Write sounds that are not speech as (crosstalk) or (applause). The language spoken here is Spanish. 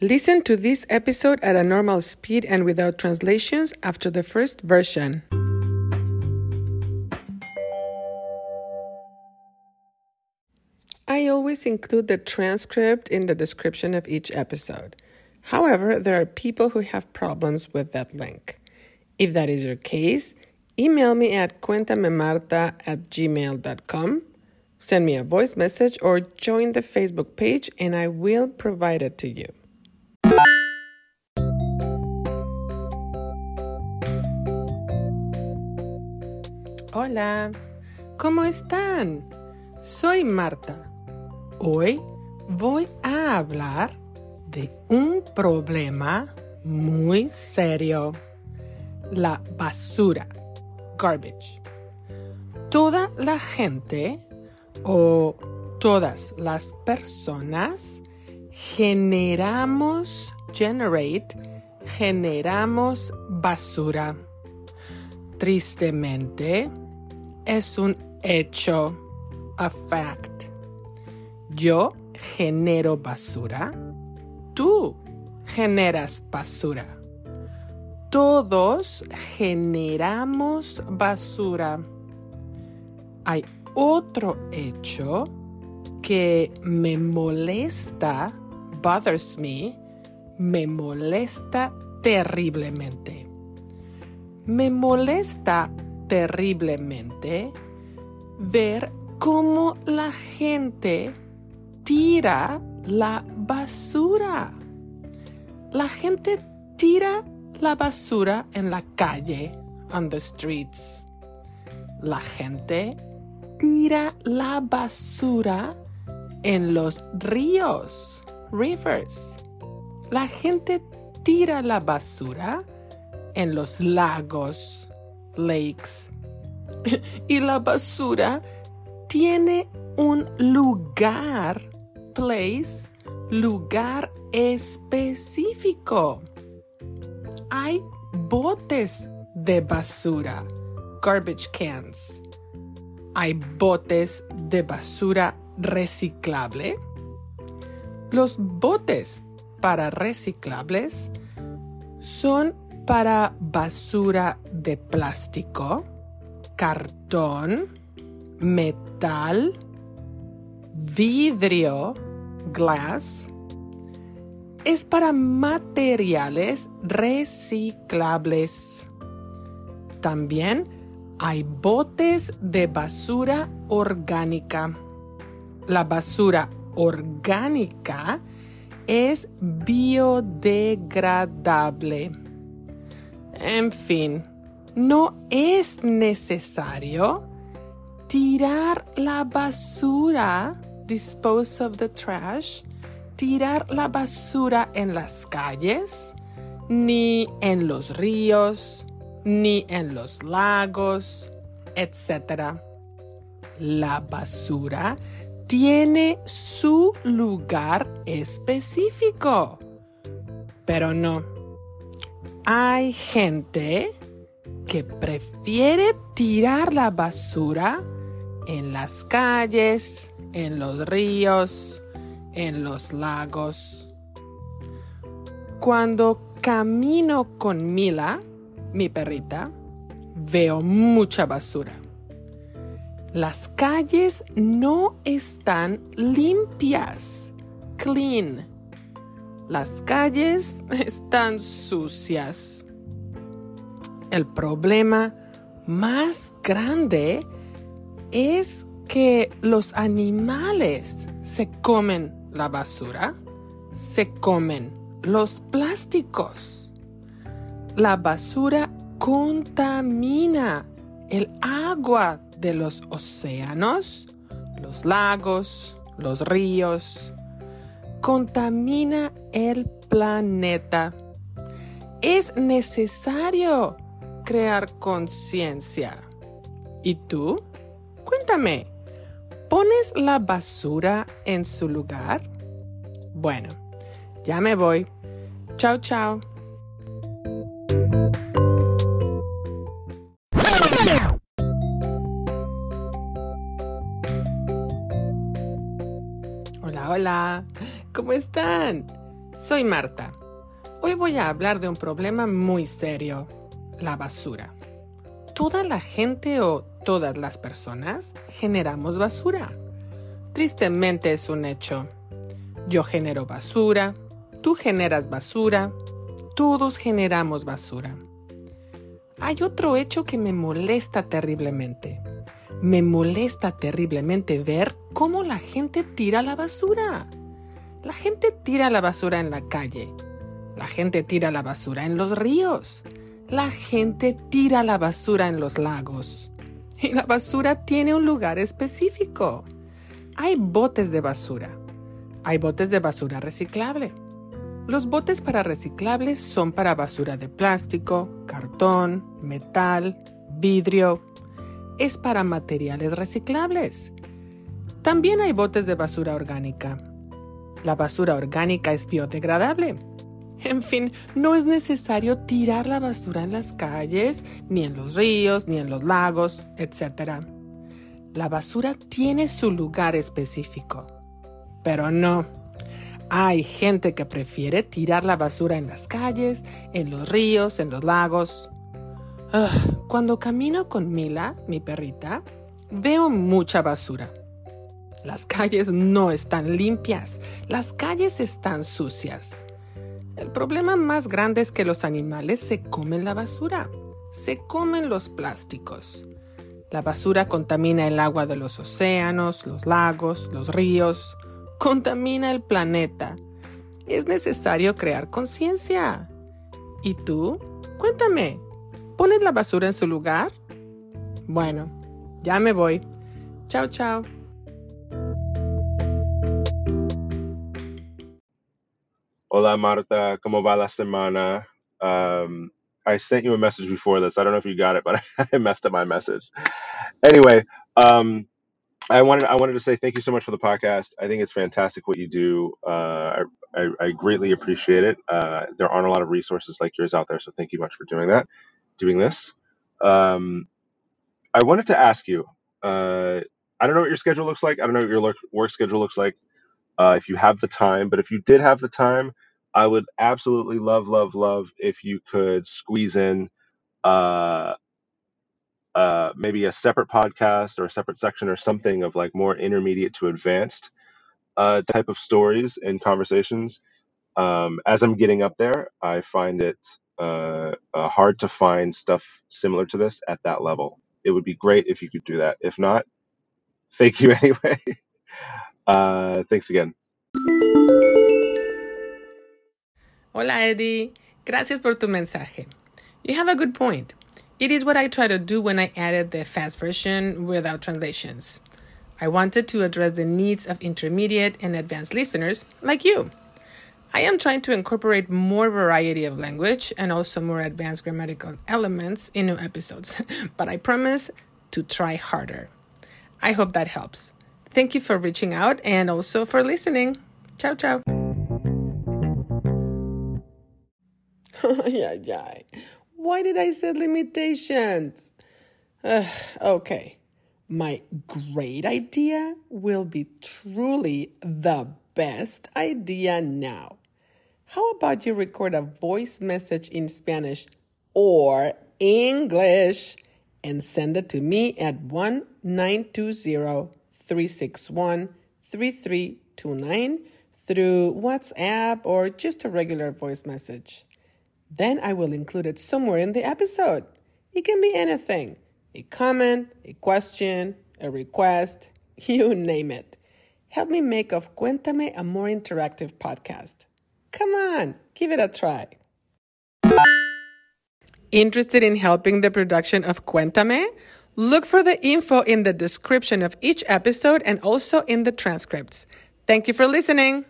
Listen to this episode at a normal speed and without translations after the first version. I always include the transcript in the description of each episode. However, there are people who have problems with that link. If that is your case, email me at cuentamemarta at gmail.com, send me a voice message, or join the Facebook page and I will provide it to you. Hola, ¿cómo están? Soy Marta. Hoy voy a hablar de un problema muy serio. La basura. Garbage. Toda la gente o todas las personas generamos, generate, generamos basura. Tristemente, es un hecho, a fact. Yo genero basura. Tú generas basura. Todos generamos basura. Hay otro hecho que me molesta, bothers me, me molesta terriblemente. Me molesta terriblemente ver cómo la gente tira la basura. La gente tira la basura en la calle, on the streets. La gente tira la basura en los ríos, rivers. La gente tira la basura en los lagos, lakes. (laughs) y la basura tiene un lugar, place, lugar específico. Hay botes de basura, garbage cans. Hay botes de basura reciclable. Los botes para reciclables son para basura de plástico, cartón, metal, vidrio, glass. Es para materiales reciclables. También hay botes de basura orgánica. La basura orgánica es biodegradable. En fin, no es necesario tirar la basura, dispose of the trash, tirar la basura en las calles, ni en los ríos, ni en los lagos, etc. La basura tiene su lugar específico. Pero no. Hay gente que prefiere tirar la basura en las calles, en los ríos, en los lagos. Cuando camino con Mila, mi perrita, veo mucha basura. Las calles no están limpias, clean. Las calles (laughs) están sucias. El problema más grande es que los animales se comen la basura, se comen los plásticos. La basura contamina el agua de los océanos, los lagos, los ríos. Contamina el planeta. Es necesario crear conciencia. ¿Y tú? Cuéntame, ¿pones la basura en su lugar? Bueno, ya me voy. Chao, chao. ¿Cómo están? Soy Marta. Hoy voy a hablar de un problema muy serio, la basura. Toda la gente o todas las personas generamos basura. Tristemente es un hecho. Yo genero basura, tú generas basura, todos generamos basura. Hay otro hecho que me molesta terriblemente. Me molesta terriblemente ver cómo la gente tira la basura. La gente tira la basura en la calle. La gente tira la basura en los ríos. La gente tira la basura en los lagos. Y la basura tiene un lugar específico. Hay botes de basura. Hay botes de basura reciclable. Los botes para reciclables son para basura de plástico, cartón, metal, vidrio. Es para materiales reciclables. También hay botes de basura orgánica. La basura orgánica es biodegradable. En fin, no es necesario tirar la basura en las calles, ni en los ríos, ni en los lagos, etc. La basura tiene su lugar específico. Pero no. Hay gente que prefiere tirar la basura en las calles, en los ríos, en los lagos. cuando camino con Mila, mi perrita, veo mucha basura. Las calles no están limpias, las calles están sucias. El problema más grande es que los animales se comen la basura, se comen los plásticos. La basura contamina el agua de los océanos, los lagos, los ríos, contamina el planeta. Es necesario crear conciencia. ¿Y tú? Cuéntame, ¿pones la basura en su lugar? Bueno, ya me voy. Chao, chao. Hola Marta, ¿cómo va la semana? Um, I sent you a message before this. I don't know if you got it, but (laughs) I messed up my message. Anyway, um, I wanted I wanted to say thank you so much for the podcast. I think it's fantastic what you do. Uh, I, I, I greatly appreciate it. Uh, there aren't a lot of resources like yours out there, so thank you much for doing that, doing this. Um, I wanted to ask you. Uh, I don't know what your schedule looks like. I don't know what your work work schedule looks like. Uh, if you have the time, but if you did have the time, I would absolutely love, love, love if you could squeeze in uh, uh, maybe a separate podcast or a separate section or something of like more intermediate to advanced uh, type of stories and conversations. Um, as I'm getting up there, I find it uh, uh, hard to find stuff similar to this at that level. It would be great if you could do that. If not, thank you (laughs) anyway. uh, thanks again. Hola Eddie, gracias por tu mensaje. You have a good point. It is what I try to do when I added the fast version without translations. I wanted to address the needs of intermediate and advanced listeners like you. I am trying to incorporate more variety of language and also more advanced grammatical elements in new episodes, (laughs) but I promise to try harder. I hope that helps. Thank you for reaching out and also for listening. Ciao, ciao. Why did I set limitations? Ugh, okay. My great idea will be truly the best idea now. How about you record a voice message in Spanish or English and send it to me at 1 361 3329 through WhatsApp or just a regular voice message. Then I will include it somewhere in the episode. It can be anything a comment, a question, a request, (laughs) you name it. Help me make of Cuéntame a more interactive podcast. Come on, give it a try. Interested in helping the production of Cuéntame? Look for the info in the description of each episode and also in the transcripts. Thank you for listening.